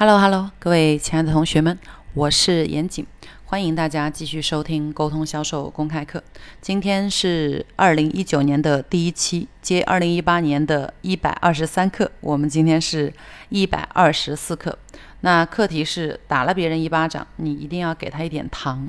Hello，Hello，各位亲爱的同学们，我是严谨，欢迎大家继续收听沟通销售公开课。今天是二零一九年的第一期，接二零一八年的一百二十三课，我们今天是一百二十四课。那课题是打了别人一巴掌，你一定要给他一点糖。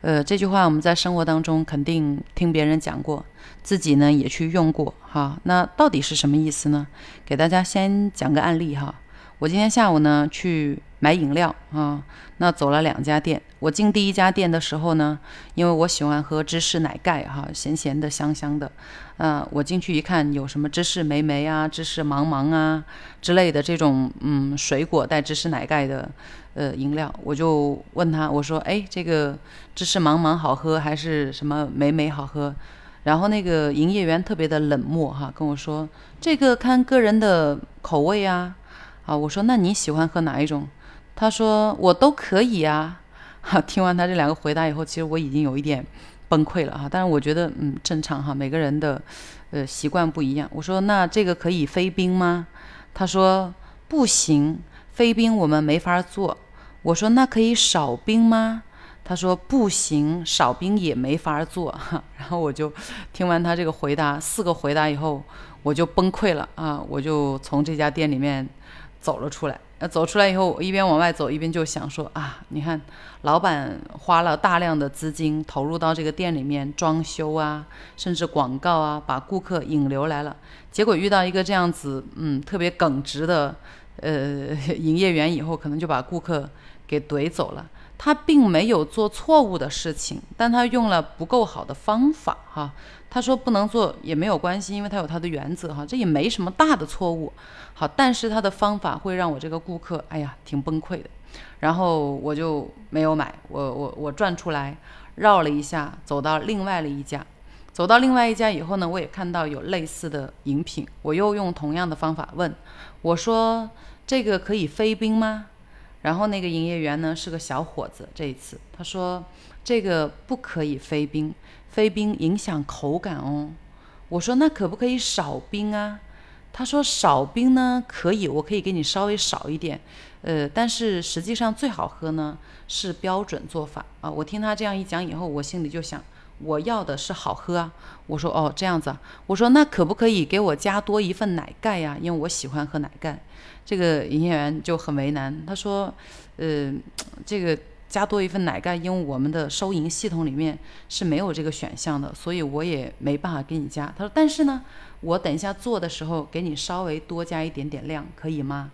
呃，这句话我们在生活当中肯定听别人讲过，自己呢也去用过哈。那到底是什么意思呢？给大家先讲个案例哈。我今天下午呢去买饮料啊，那走了两家店。我进第一家店的时候呢，因为我喜欢喝芝士奶盖哈，咸咸的、香香的。嗯，我进去一看，有什么芝士莓莓啊、芝士芒芒啊之类的这种嗯水果带芝士奶盖的呃饮料，我就问他，我说：“哎，这个芝士芒芒好喝还是什么莓莓好喝？”然后那个营业员特别的冷漠哈，跟我说：“这个看个人的口味啊。”啊，我说那你喜欢喝哪一种？他说我都可以啊。哈，听完他这两个回答以后，其实我已经有一点崩溃了哈。但是我觉得嗯正常哈，每个人的呃习惯不一样。我说那这个可以飞冰吗？他说不行，飞冰我们没法做。我说那可以少冰吗？他说不行，少冰也没法做。哈，然后我就听完他这个回答四个回答以后，我就崩溃了啊！我就从这家店里面。走了出来，那走出来以后，一边往外走，一边就想说啊，你看，老板花了大量的资金投入到这个店里面装修啊，甚至广告啊，把顾客引流来了，结果遇到一个这样子，嗯，特别耿直的，呃，营业员以后，可能就把顾客给怼走了。他并没有做错误的事情，但他用了不够好的方法，哈。他说不能做也没有关系，因为他有他的原则，哈，这也没什么大的错误。好，但是他的方法会让我这个顾客，哎呀，挺崩溃的。然后我就没有买，我我我转出来，绕了一下，走到另外了一家。走到另外一家以后呢，我也看到有类似的饮品，我又用同样的方法问，我说这个可以飞冰吗？然后那个营业员呢是个小伙子，这一次他说这个不可以飞冰，飞冰影响口感哦。我说那可不可以少冰啊？他说少冰呢可以，我可以给你稍微少一点，呃，但是实际上最好喝呢是标准做法啊。我听他这样一讲以后，我心里就想。我要的是好喝啊！我说哦，这样子啊。我说那可不可以给我加多一份奶盖呀？因为我喜欢喝奶盖。这个营业员就很为难，他说，呃，这个加多一份奶盖，因为我们的收银系统里面是没有这个选项的，所以我也没办法给你加。他说，但是呢，我等一下做的时候给你稍微多加一点点量，可以吗？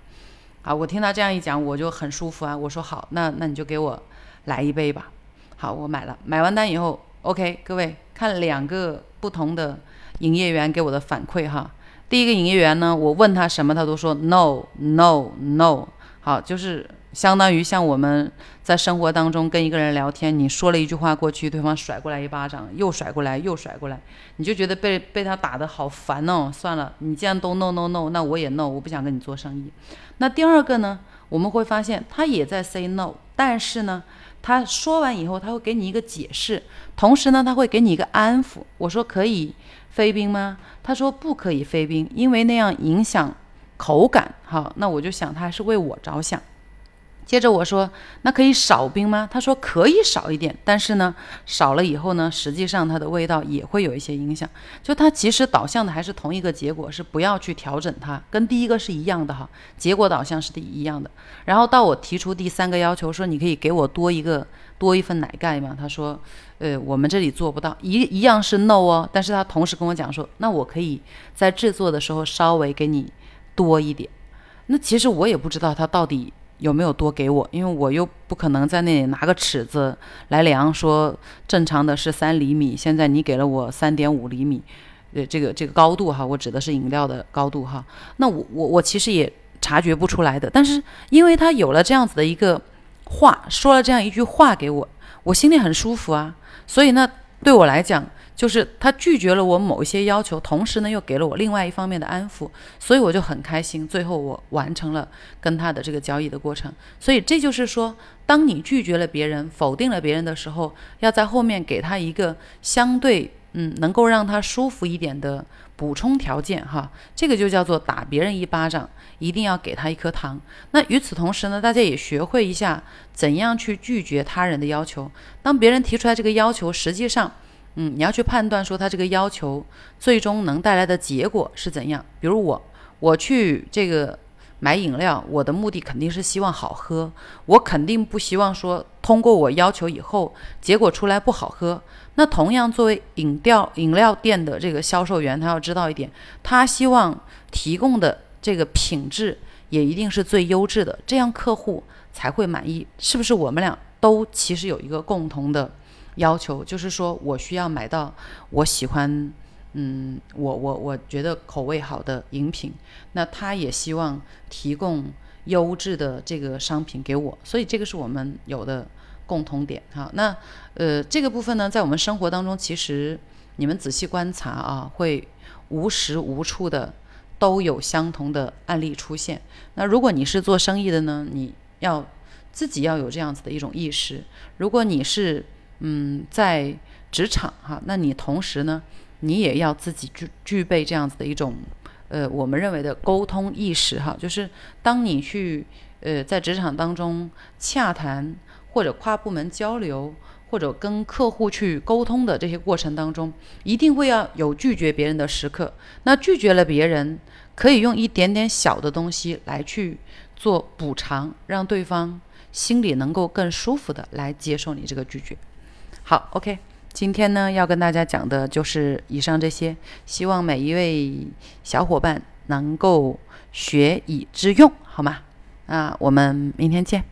啊，我听他这样一讲，我就很舒服啊。我说好，那那你就给我来一杯吧。好，我买了，买完单以后。OK，各位看两个不同的营业员给我的反馈哈。第一个营业员呢，我问他什么，他都说 No No No。好，就是相当于像我们在生活当中跟一个人聊天，你说了一句话过去，对方甩过来一巴掌，又甩过来又甩过来，你就觉得被被他打的好烦哦。算了，你既然都 No No No，那我也 No，我不想跟你做生意。那第二个呢，我们会发现他也在 Say No，但是呢。他说完以后，他会给你一个解释，同时呢，他会给你一个安抚。我说可以飞冰吗？他说不可以飞冰，因为那样影响口感。好，那我就想他还是为我着想。接着我说，那可以少冰吗？他说可以少一点，但是呢，少了以后呢，实际上它的味道也会有一些影响。就它其实导向的还是同一个结果，是不要去调整它，跟第一个是一样的哈，结果导向是第一样的。然后到我提出第三个要求，说你可以给我多一个多一份奶盖吗？他说，呃，我们这里做不到，一一样是 no 哦。但是他同时跟我讲说，那我可以在制作的时候稍微给你多一点。那其实我也不知道他到底。有没有多给我？因为我又不可能在那里拿个尺子来量，说正常的是三厘米，现在你给了我三点五厘米，呃，这个这个高度哈，我指的是饮料的高度哈。那我我我其实也察觉不出来的，但是因为他有了这样子的一个话，说了这样一句话给我，我心里很舒服啊，所以呢，对我来讲。就是他拒绝了我某一些要求，同时呢又给了我另外一方面的安抚，所以我就很开心。最后我完成了跟他的这个交易的过程。所以这就是说，当你拒绝了别人、否定了别人的时候，要在后面给他一个相对嗯，能够让他舒服一点的补充条件哈，这个就叫做打别人一巴掌，一定要给他一颗糖。那与此同时呢，大家也学会一下怎样去拒绝他人的要求。当别人提出来这个要求，实际上，嗯，你要去判断说他这个要求最终能带来的结果是怎样。比如我，我去这个。买饮料，我的目的肯定是希望好喝，我肯定不希望说通过我要求以后，结果出来不好喝。那同样，作为饮料饮料店的这个销售员，他要知道一点，他希望提供的这个品质也一定是最优质的，这样客户才会满意。是不是？我们俩都其实有一个共同的要求，就是说我需要买到我喜欢。嗯，我我我觉得口味好的饮品，那他也希望提供优质的这个商品给我，所以这个是我们有的共同点哈。那呃，这个部分呢，在我们生活当中，其实你们仔细观察啊，会无时无处的都有相同的案例出现。那如果你是做生意的呢，你要自己要有这样子的一种意识；如果你是嗯在职场哈，那你同时呢。你也要自己具具备这样子的一种，呃，我们认为的沟通意识哈，就是当你去呃在职场当中洽谈或者跨部门交流或者跟客户去沟通的这些过程当中，一定会要有拒绝别人的时刻。那拒绝了别人，可以用一点点小的东西来去做补偿，让对方心里能够更舒服的来接受你这个拒绝。好，OK。今天呢，要跟大家讲的就是以上这些，希望每一位小伙伴能够学以致用，好吗？那我们明天见。